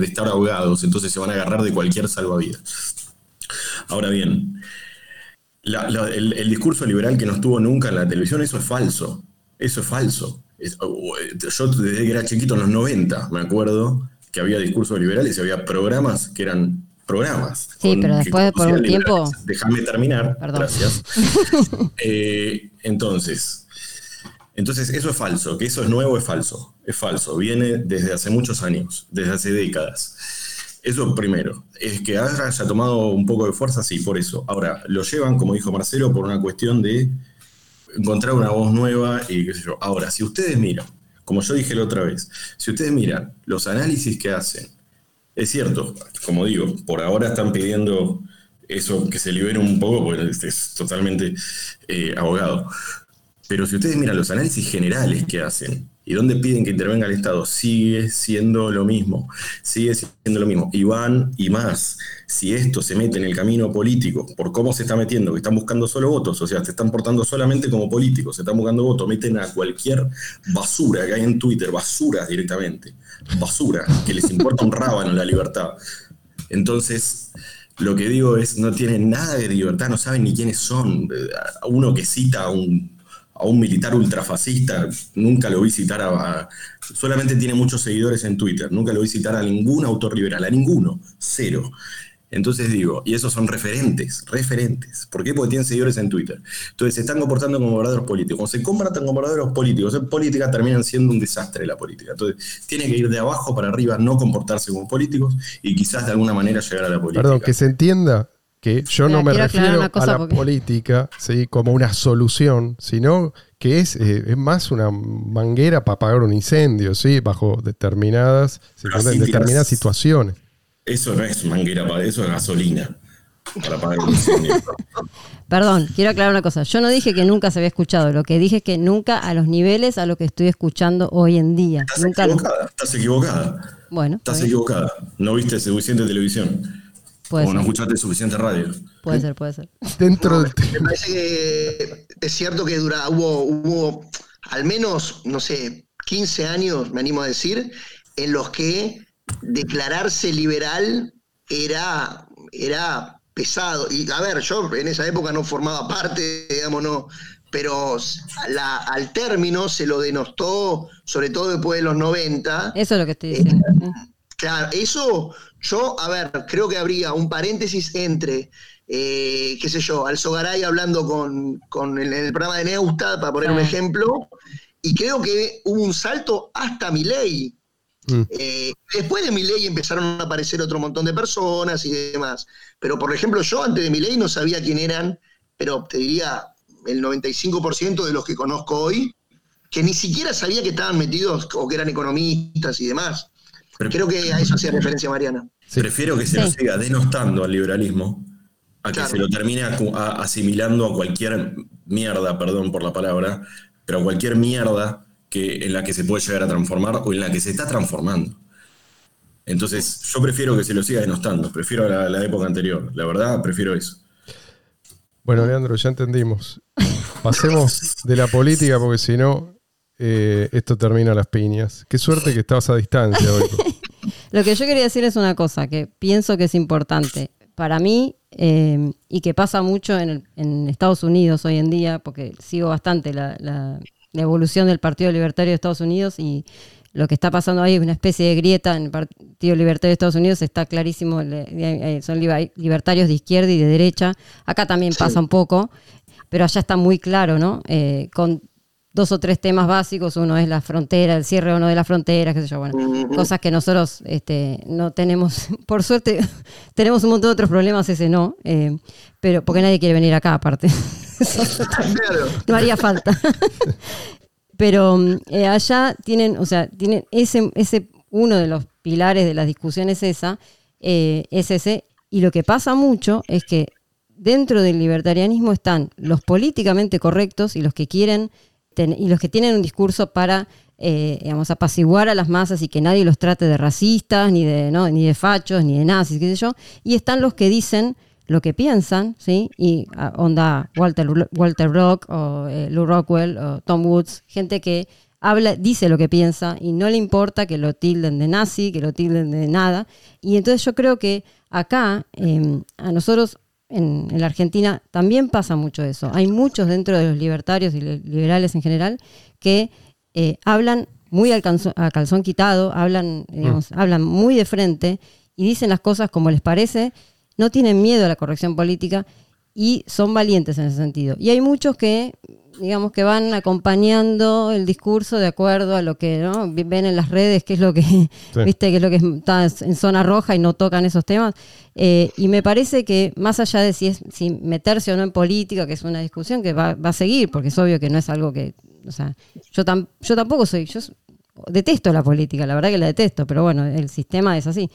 estar ahogados, entonces se van a agarrar de cualquier salvavidas. Ahora bien, el, discurso liberal que no estuvo nunca en la televisión, eso es falso. Eso es falso. yo desde que era chiquito, en los 90, me acuerdo que había discursos liberales y había programas que eran programas. Sí, pero después por un tiempo... Déjame terminar. Gracias. Eh, entonces, entonces, eso es falso. Que eso es nuevo es falso. Es falso. Viene desde hace muchos años, desde hace décadas. Eso primero. Es que ahora haya tomado un poco de fuerza, sí, por eso. Ahora, lo llevan, como dijo Marcelo, por una cuestión de encontrar una voz nueva y qué sé yo. Ahora, si ustedes miran, como yo dije la otra vez, si ustedes miran los análisis que hacen es cierto, como digo, por ahora están pidiendo eso que se libere un poco, porque es totalmente eh, abogado. Pero si ustedes miran los análisis generales que hacen y dónde piden que intervenga el Estado, sigue siendo lo mismo, sigue siendo lo mismo. Y van y más, si esto se mete en el camino político, por cómo se está metiendo, que están buscando solo votos, o sea, se están portando solamente como políticos, se están buscando votos, meten a cualquier basura que hay en Twitter, basura directamente basura, que les importa un rábano la libertad. Entonces, lo que digo es, no tienen nada de libertad, no saben ni quiénes son. Uno que cita a un, a un militar ultrafascista, nunca lo vi citar a, Solamente tiene muchos seguidores en Twitter, nunca lo vi citar a ningún autor liberal, a ninguno, cero. Entonces digo, y esos son referentes, referentes. ¿Por qué? Porque tienen seguidores en Twitter. Entonces se están comportando como verdaderos políticos. Cuando se comportan como verdaderos políticos, en política terminan siendo un desastre la política. Entonces tiene que ir de abajo para arriba, no comportarse como políticos y quizás de alguna manera llegar a la política. Perdón, que se entienda que yo no me refiero a la política ¿sí? como una solución, sino que es, eh, es, más una manguera para apagar un incendio, ¿sí? bajo determinadas, determinadas situaciones. Eso no es manguera, eso es gasolina. Para pagar Perdón, quiero aclarar una cosa. Yo no dije que nunca se había escuchado, lo que dije es que nunca a los niveles a lo que estoy escuchando hoy en día. Estás equivocada, estás equivocada. Bueno. Estás equivocada. No viste suficiente televisión. Puede o no escuchaste suficiente radio. Puede ser, puede ser. Dentro del Me parece que es cierto que dura, hubo, hubo al menos, no sé, 15 años, me animo a decir, en los que declararse liberal era, era pesado. Y a ver, yo en esa época no formaba parte, digamos, no, pero al término se lo denostó, sobre todo después de los 90. Eso es lo que estoy diciendo. Eh, claro, eso yo, a ver, creo que habría un paréntesis entre, eh, qué sé yo, Alzogaray hablando con, con el, programa de Neustad, para poner un ejemplo, y creo que hubo un salto hasta mi ley Mm. Eh, después de mi ley empezaron a aparecer otro montón de personas y demás. Pero, por ejemplo, yo antes de mi ley no sabía quién eran, pero te diría el 95% de los que conozco hoy, que ni siquiera sabía que estaban metidos o que eran economistas y demás. Pero, Creo que a eso hacía referencia Mariana. Prefiero que se lo siga denostando al liberalismo a que se lo termine asimilando a cualquier mierda, perdón por la palabra, pero a cualquier mierda que, en la que se puede llegar a transformar o en la que se está transformando. Entonces, yo prefiero que se lo siga denostando, prefiero la, la época anterior, la verdad, prefiero eso. Bueno, Leandro, ya entendimos. Pasemos de la política porque si no, eh, esto termina a las piñas. Qué suerte que estabas a distancia hoy. Lo que yo quería decir es una cosa que pienso que es importante. Para mí, eh, y que pasa mucho en, el- en Estados Unidos hoy en día, porque sigo bastante la, la- la evolución del Partido Libertario de Estados Unidos y lo que está pasando ahí es una especie de grieta en el Partido Libertario de Estados Unidos, está clarísimo, eh, son libertarios de izquierda y de derecha. Acá también pasa un poco, pero allá está muy claro, ¿no? Eh, con dos o tres temas básicos, uno es la frontera, el cierre o no de la frontera, qué sé yo, bueno, cosas que nosotros este, no tenemos, por suerte tenemos un montón de otros problemas, ese no, eh, pero porque nadie quiere venir acá aparte, no haría falta. pero eh, allá tienen, o sea, tienen ese, ese, uno de los pilares de las discusiones esa, eh, es ese, y lo que pasa mucho es que dentro del libertarianismo están los políticamente correctos y los que quieren y los que tienen un discurso para eh, digamos apaciguar a las masas y que nadie los trate de racistas ni de no ni de fachos ni de nazis qué sé yo y están los que dicen lo que piensan sí y ah, onda Walter Walter Rock o eh, Lou Rockwell o Tom Woods gente que habla, dice lo que piensa y no le importa que lo tilden de nazi, que lo tilden de nada. Y entonces yo creo que acá, eh, a nosotros en, en la Argentina, también pasa mucho eso. Hay muchos dentro de los libertarios y li- liberales en general que eh, hablan muy al calzón, a calzón quitado, hablan, digamos, hablan muy de frente y dicen las cosas como les parece, no tienen miedo a la corrección política y son valientes en ese sentido. Y hay muchos que, digamos, que van acompañando el discurso de acuerdo a lo que ¿no? Ven en las redes, que es lo que, viste, que es lo que está en zona roja y no tocan esos temas. Eh, y me parece que más allá de si es si meterse o no en política, que es una discusión que va, va a seguir, porque es obvio que no es algo que, o sea, yo, tam- yo tampoco soy, yo detesto la política, la verdad que la detesto, pero bueno, el sistema es así.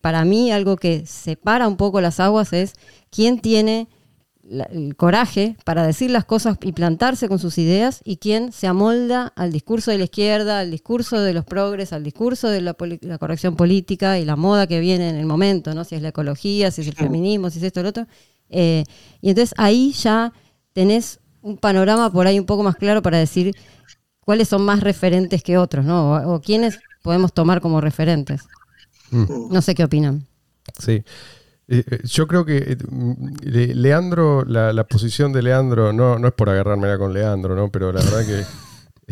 Para mí algo que separa un poco las aguas es quién tiene la- el coraje para decir las cosas y plantarse con sus ideas y quién se amolda al discurso de la izquierda, al discurso de los progres, al discurso de la, corrección política y la moda que viene en el momento, ¿no? Si es la ecología, si es el feminismo, si es esto o lo otro. Eh, y entonces ahí ya tenés un panorama por ahí un poco más claro para decir cuáles son más referentes que otros, ¿no? O, o quiénes podemos tomar como referentes. No sé qué opinan. Sí. Eh, eh, yo creo que eh, mm, Le- Leandro, la, la posición de Leandro, no, no es por agarrármela con Leandro, ¿no? Pero la verdad que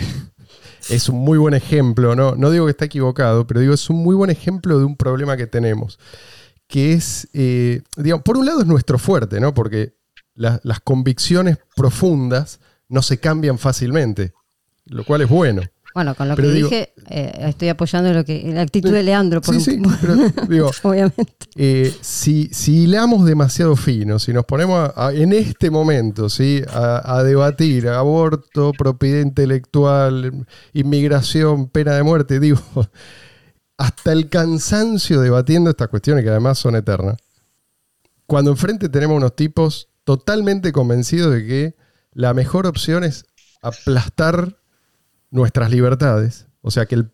es un muy buen ejemplo, ¿no? No digo que está equivocado, pero digo, es un muy buen ejemplo de un problema que tenemos. Que es, eh, digamos, por un lado es nuestro fuerte, ¿no? Porque la- las convicciones profundas no se cambian fácilmente, lo cual es bueno. Bueno, con lo Pero que digo- dije, eh, estoy apoyando lo que la actitud de Leandro, por Sí, un- sí, pero digo, obviamente. eh, si, si hilamos demasiado fino, si nos ponemos a- a- en este momento ¿sí? a, a debatir aborto, propiedad intelectual, inmigración, pena de muerte, digo, hasta el cansancio debatiendo estas cuestiones que además son eternas, cuando enfrente tenemos unos tipos totalmente convencidos de que la mejor opción es aplastar nuestras libertades, o sea, que, el-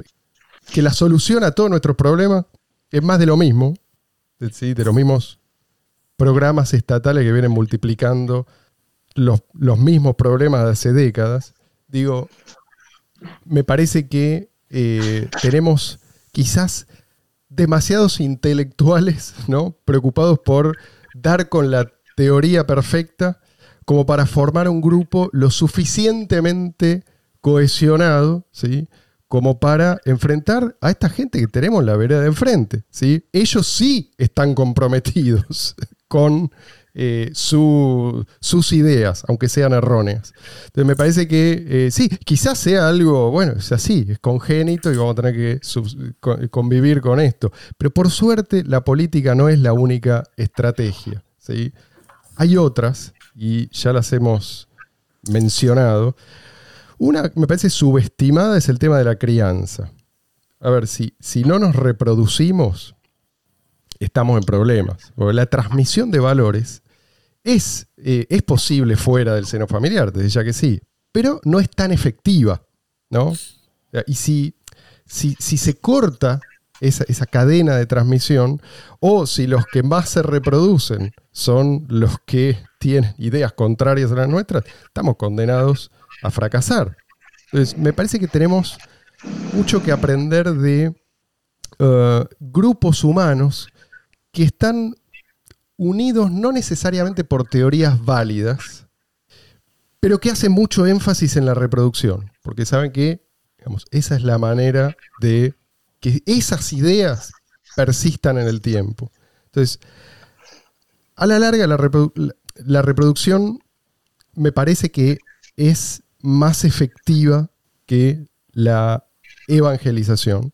que la solución a todos nuestros problemas es más de lo mismo, sí, de los mismos programas estatales que vienen multiplicando los, los mismos problemas de hace décadas. Digo, me parece que eh, tenemos quizás demasiados intelectuales ¿no? preocupados por dar con la teoría perfecta como para formar un grupo lo suficientemente cohesionado, ¿sí? como para enfrentar a esta gente que tenemos en la vereda de enfrente. ¿sí? Ellos sí están comprometidos con eh, su- sus ideas, aunque sean erróneas. Entonces me parece que eh, sí, quizás sea algo, bueno, es así, es congénito y vamos a tener que convivir con esto. Pero por suerte la política no es la única estrategia. ¿sí? Hay otras, y ya las hemos mencionado. Una, me parece subestimada, es el tema de la crianza. A ver, si, si no nos reproducimos, estamos en problemas. Porque la transmisión de valores es, eh, es posible fuera del seno familiar, desde ya que sí. pero no es tan efectiva, ¿no? Y si, si, si se corta esa, esa, cadena de transmisión, o si los que más se reproducen son los que tienen ideas contrarias a las nuestras, estamos condenados a fracasar. Entonces, me parece que tenemos mucho que aprender de uh, grupos humanos que están unidos no necesariamente por teorías válidas, pero que hacen mucho énfasis en la reproducción, porque saben que digamos, esa es la manera de que esas ideas persistan en el tiempo. Entonces, a la larga la, la reproducción me parece que es más efectiva que la evangelización,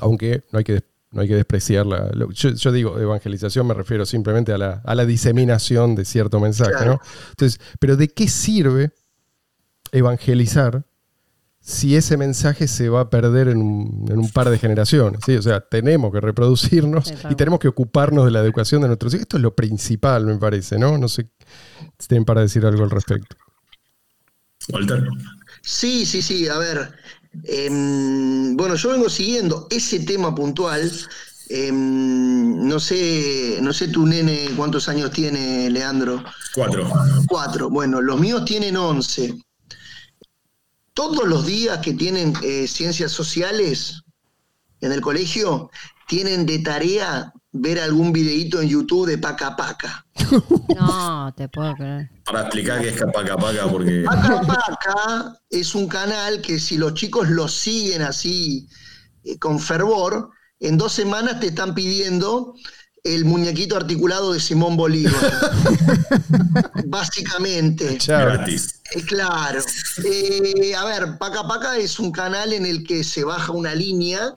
aunque no hay que, no hay que despreciarla. Yo, digo evangelización, me refiero simplemente a la, diseminación de cierto mensaje. ¿no? Entonces, pero ¿de qué sirve evangelizar si ese mensaje se va a perder en un, par de generaciones. ¿sí? O sea, tenemos que reproducirnos y tenemos que ocuparnos de la educación de nuestros hijos. Esto es lo principal, me parece, ¿no? No sé si tienen para decir algo al respecto. Walter. Sí, sí, sí. A ver, em, bueno, yo vengo siguiendo ese tema puntual. Em, no sé, no sé tu nene cuántos años tiene, Leandro. Cuatro. Cuatro. Bueno, los míos tienen once todos los días que tienen eh, ciencias sociales en el colegio, tienen de tarea ver algún videíto en YouTube de Paca Paca. No, te puedo creer. Para explicar qué es Paca Paca, porque. Paca Paca es un canal que si los chicos lo siguen así eh, con fervor, en dos semanas te están pidiendo el muñequito articulado de Simón Bolívar. Básicamente. Gratis. Eh, claro. Eh, a ver, Paca Paca es un canal en el que se baja una línea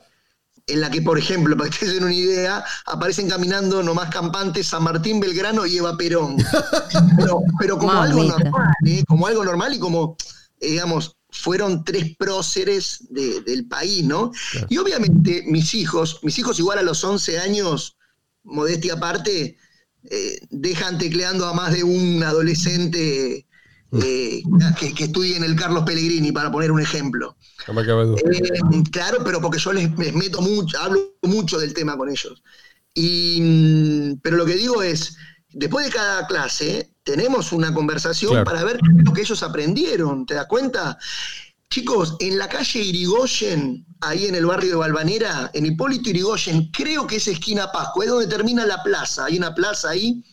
en la que, por ejemplo, para que te den una idea, aparecen caminando nomás campantes San Martín Belgrano y Eva Perón. Pero, como algo normal, ¿eh? como algo normal y como, digamos, fueron tres próceres del país, ¿no? Y obviamente mis hijos, mis hijos igual a los 11 años, modestia aparte, eh, dejan tecleando a más de un adolescente eh, que, estudie en el Carlos Pellegrini, para poner un ejemplo. Eh, claro, pero porque yo les, meto mucho, hablo mucho del tema con ellos. Y, pero lo que digo es, después de cada clase, tenemos una conversación para ver lo que ellos aprendieron, ¿te das cuenta? Chicos, en la calle Irigoyen, ahí en el barrio de Balvanera, en Hipólito Irigoyen, creo que es esquina Pascua, es donde termina la plaza. Hay una plaza ahí.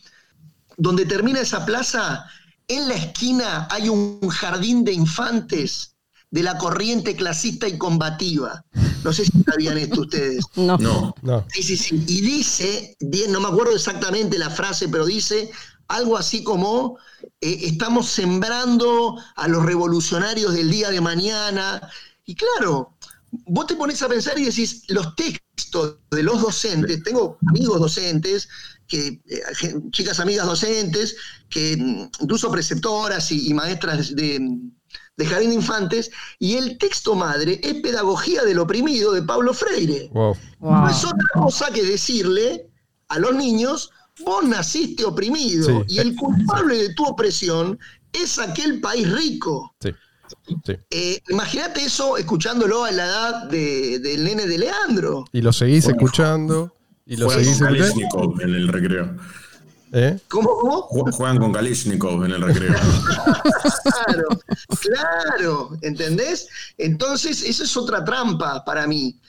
Donde termina esa plaza, en la esquina hay un jardín de infantes de la corriente clasista y combativa. No sé si sabían esto ustedes. No. no. Sí, sí, sí. Y dice, no me acuerdo exactamente la frase, pero dice, algo así como eh, estamos sembrando a los revolucionarios del día de mañana. Y claro, vos te pones a pensar y decís, los textos de los docentes, tengo amigos docentes, que, eh, chicas amigas docentes, que mm, incluso preceptoras y, maestras de, jardín de infantes, y el texto madre es Pedagogía del Oprimido de Pablo Freire. No es otra cosa que decirle a los niños, Vos naciste oprimido y el culpable de tu opresión es aquel país rico. Sí. Eh, imagínate eso escuchándolo a la edad del nene de Leandro. Y lo seguís escuchando. Y lo seguís con Kalishnikov en el recreo. ¿Eh? ¿Cómo, cómo? Juegan con Kalishnikov en el recreo. claro, claro, ¿entendés? Entonces, eso es otra trampa para mí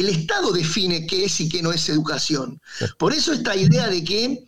el Estado define qué es y qué no es educación. Por eso esta idea de que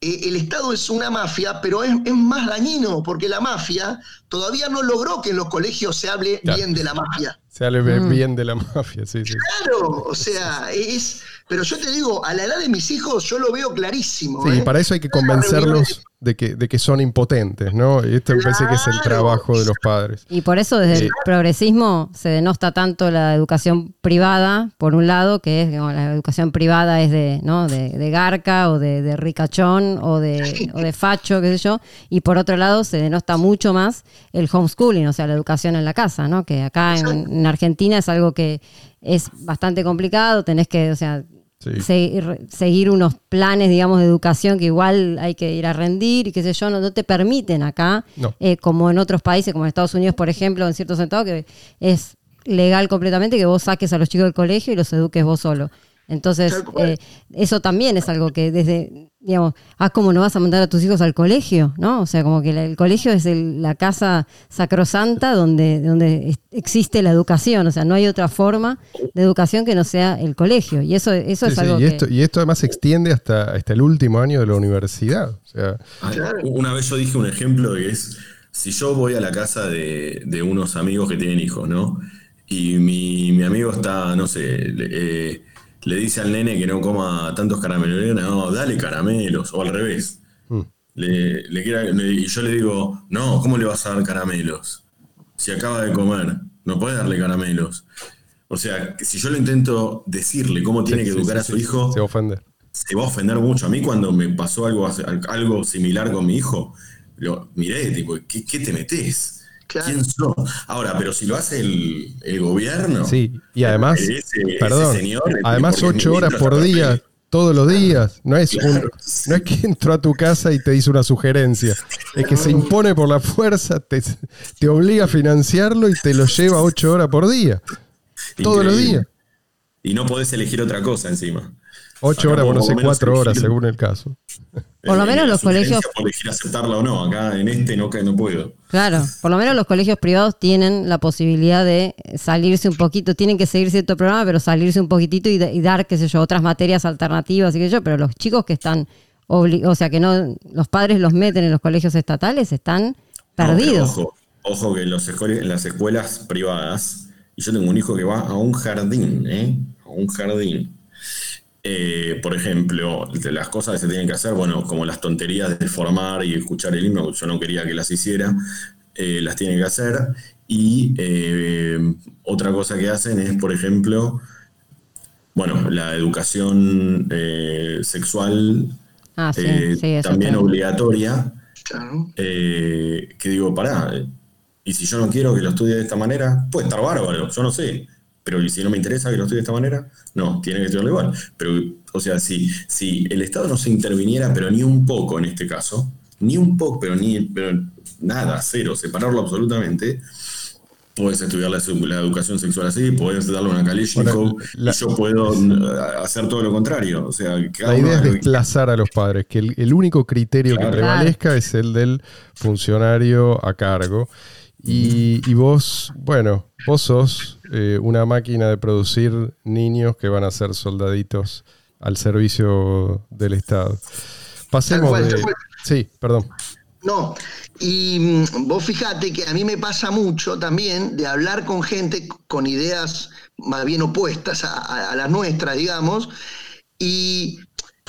eh, el Estado es una mafia, pero es, más dañino, porque la mafia todavía no logró que en los colegios se hable bien de la mafia. Se hable mm. bien de la mafia, sí, sí. Claro, o sea, es... Pero yo te digo, a la edad de mis hijos yo lo veo clarísimo. Sí, ¿eh? para eso hay que convencerlos de que, de que son impotentes, ¿no? Y esto me parece que es el trabajo de los padres. Y por eso desde el progresismo se denosta tanto la educación privada, por un lado, que es la educación privada es de, ¿no? de, garca o de, ricachón o de, o de facho, qué sé yo, y por otro lado se denosta mucho más el homeschooling, o sea, la educación en la casa, ¿no? Que acá en, en Argentina es algo que es bastante complicado, tenés que, o sea, Sí. seguir, seguir unos planes, digamos, de educación que igual hay que ir a rendir y qué sé yo, no, no te permiten acá, No. eh, como en otros países, como en Estados Unidos, por ejemplo, en cierto sentido, que es legal completamente que vos saques a los chicos del colegio y los eduques vos solo. Entonces, eh, eso también es algo que desde, digamos, ah, ¿cómo no vas a mandar a tus hijos al colegio? ¿No? O sea, como que el colegio es el- la casa sacrosanta donde, donde existe la educación. O sea, no hay otra forma de educación que no sea el colegio. Y eso, eso Sí, es sí, algo y, que... esto, y esto además se extiende hasta, hasta el último año de la universidad. O sea, Ah. Una vez yo dije un ejemplo que es, si yo voy a la casa de, de unos amigos que tienen hijos, ¿no? Y mi, mi amigo está, no sé, le, eh, le dice al nene que no coma tantos caramelos, le no, dale caramelos, o al revés. Mm. Le, le quiera- le- y yo le digo, no, ¿cómo le vas a dar caramelos? Si acaba de comer, no puedes darle caramelos. O sea, que si yo lo intento decirle cómo tiene sí, que educar sí, a su hijo, se va a ofender. se va a ofender mucho. A mí cuando me pasó algo, algo similar con mi hijo, lo miré, tipo, ¿qué, qué te metes? Claro. ¿Quién sos? Ahora, pero si lo hace el, el gobierno. Sí, y además, ese- ese perdón, señor, además ocho horas por día, todos los días. No es, un, no es que entró a tu casa y te hizo una sugerencia. Es que se impone por la fuerza, te, te obliga a financiarlo y te lo lleva ocho horas por día. Todos los días. Y no podés elegir otra cosa encima. Ocho horas, bueno, sé, cuatro elegir- horas según el caso. Por lo Eh, menos los colegios- Por elegir aceptarla o no. Acá en este no, no puedo. Claro, por lo menos los colegios privados tienen la posibilidad de salirse un poquito, tienen que seguir cierto programa, pero salirse un poquitito y, da- y dar, qué sé yo, otras materias alternativas y qué sé yo, pero los chicos que están, obli- o sea, que no, los padres los meten en los colegios estatales, están No, perdidos. ojo, ojo que en, los en las escuelas privadas, y yo tengo un hijo que va a un jardín, ¿eh? A un jardín. Eh, por ejemplo, de las cosas que se tienen que hacer, bueno, como las tonterías de formar y escuchar el himno, yo no quería que las hiciera, eh, las tienen que hacer. Y eh, otra cosa que hacen es, por ejemplo, bueno, la educación eh, sexual Ah, sí, eh, sí, eso también está. obligatoria. Claro. Eh, que digo, pará, y si yo no quiero que lo estudie de esta manera, puede estar bárbaro, yo no sé. Pero ¿y si no me interesa que lo estudie de esta manera, no, tiene que estudiarlo igual. Pero, o sea, si, si el Estado no se interviniera, pero ni un poco en este caso, ni un poco, pero ni pero nada, cero, separarlo absolutamente, puedes estudiar la, la educación sexual así, puedes darle una Kalishnikov, y yo puedo eh, hacer todo lo contrario. O sea, La idea es desplazar a los padres, que el, el único criterio Claro. que prevalezca es el del funcionario a cargo. Y, y vos, bueno, vos sos eh, una máquina de producir niños que van a ser soldaditos al servicio del Estado. Pasemos cual, de... Sí, perdón. No, y mm, vos fijate que a mí me pasa mucho también de hablar con gente con ideas más bien opuestas a, a- a las nuestras, digamos, y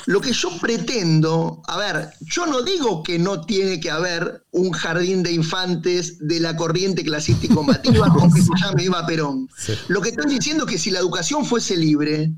lo que yo pretendo, a ver, yo no digo que no tiene que haber un jardín de infantes de la corriente clasista y combativa, aunque se llame Eva Perón. Sí. Lo que estoy diciendo es que si la educación fuese libre,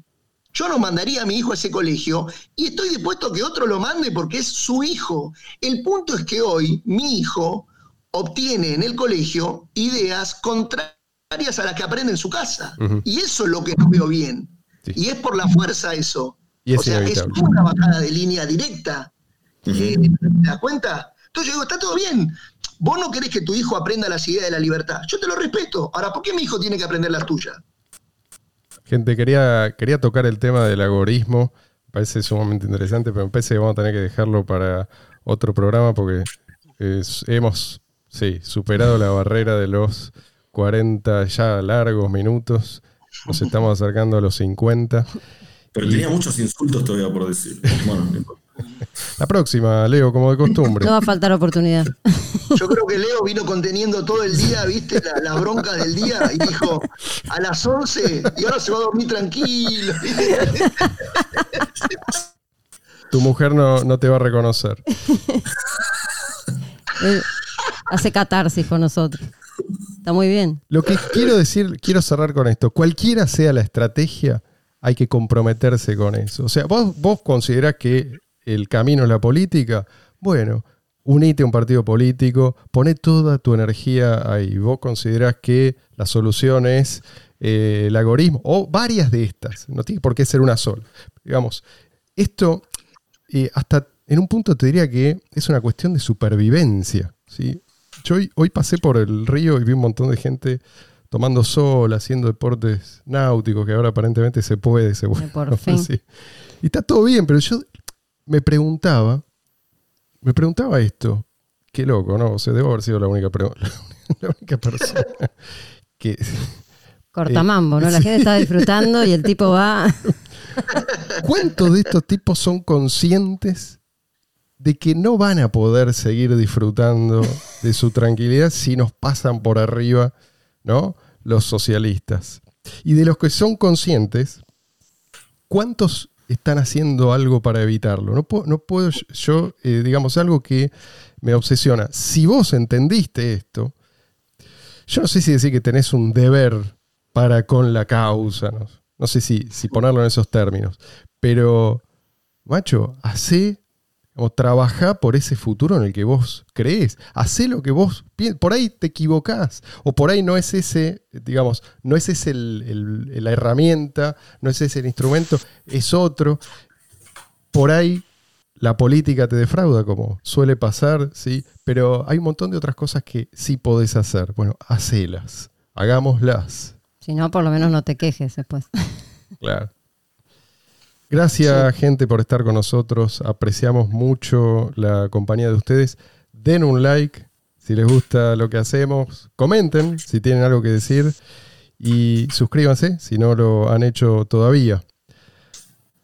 yo no mandaría a mi hijo a ese colegio y estoy dispuesto a que otro lo mande porque es su hijo. El punto es que hoy mi hijo obtiene en el colegio ideas contrarias a las que aprende en su casa. Y eso es lo que no veo bien. Sí. Y es por la fuerza eso. Y o sea, es una bajada de línea directa. Eh, ¿Te das cuenta? Entonces yo digo, está todo bien. Vos no querés que tu hijo aprenda las ideas de la libertad. Yo te lo respeto. Ahora, ¿por qué mi hijo tiene que aprender las tuyas? Gente, quería, quería tocar el tema del agorismo. Parece sumamente interesante, pero me parece que vamos a tener que dejarlo para otro programa porque es- hemos sí, superado la barrera de los 40 ya largos minutos. Nos estamos acercando a los 50. Pero tenía muchos insultos todavía por decir. Bueno, no importa. La próxima, Leo, como de costumbre. No va a faltar oportunidad. Yo creo que Leo vino conteniendo todo el día, viste, la, la bronca del día y dijo a las 11 y ahora se va a dormir tranquilo. Tu mujer no, no te va a reconocer. Él hace catarsis con nosotros. Está muy bien. Lo que quiero decir, quiero cerrar con esto. Cualquiera sea la estrategia, hay que comprometerse con eso. O sea, vos, vos considerás que el camino es la política. Bueno, unite a un partido político, pone toda tu energía ahí. Vos considerás que la solución es eh, el algoritmo o varias de estas, no tiene por qué ser una sola. Digamos, esto eh, hasta en un punto te diría que es una cuestión de supervivencia. ¿sí? Yo hoy, hoy pasé por el río y vi un montón de gente tomando sol, haciendo deportes náuticos, que ahora aparentemente se puede, se puede. Por fin. Y está todo bien, pero yo me preguntaba, me preguntaba esto, qué loco, ¿no? O sea, debo haber sido la única, la única persona que... Cortamambo, ¿no? La gente está disfrutando y el tipo va... ¿Cuántos de estos tipos son conscientes de que no van a poder seguir disfrutando de su tranquilidad si nos pasan por arriba, ¿no? Los socialistas. Y de los que son conscientes, ¿cuántos están haciendo algo para evitarlo? No puedo, no puedo yo, eh, digamos, algo que me obsesiona. Si vos entendiste esto, yo no sé si decir que tenés un deber para con la causa, no, no sé si, si ponerlo en esos términos, pero, macho, hace o trabaja por ese futuro en el que vos crees. Hacé lo que vos Por ahí te equivocás. O por ahí no es ese, digamos, no es ese la herramienta, no es ese el instrumento, es otro. Por ahí la política te defrauda, como suele pasar, ¿sí? Pero hay un montón de otras cosas que sí podés hacer. Bueno, hacelas. Hagámoslas. Si no, por lo menos no te quejes después. Claro. Gracias, gente, por estar con nosotros. Apreciamos mucho la compañía de ustedes. Den un like si les gusta lo que hacemos. Comenten si tienen algo que decir. Y suscríbanse si no lo han hecho todavía.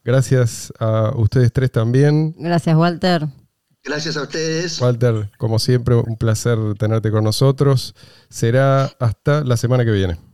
Gracias a ustedes tres también. Gracias, Walter. Gracias a ustedes. Walter, como siempre, un placer tenerte con nosotros. Será hasta la semana que viene.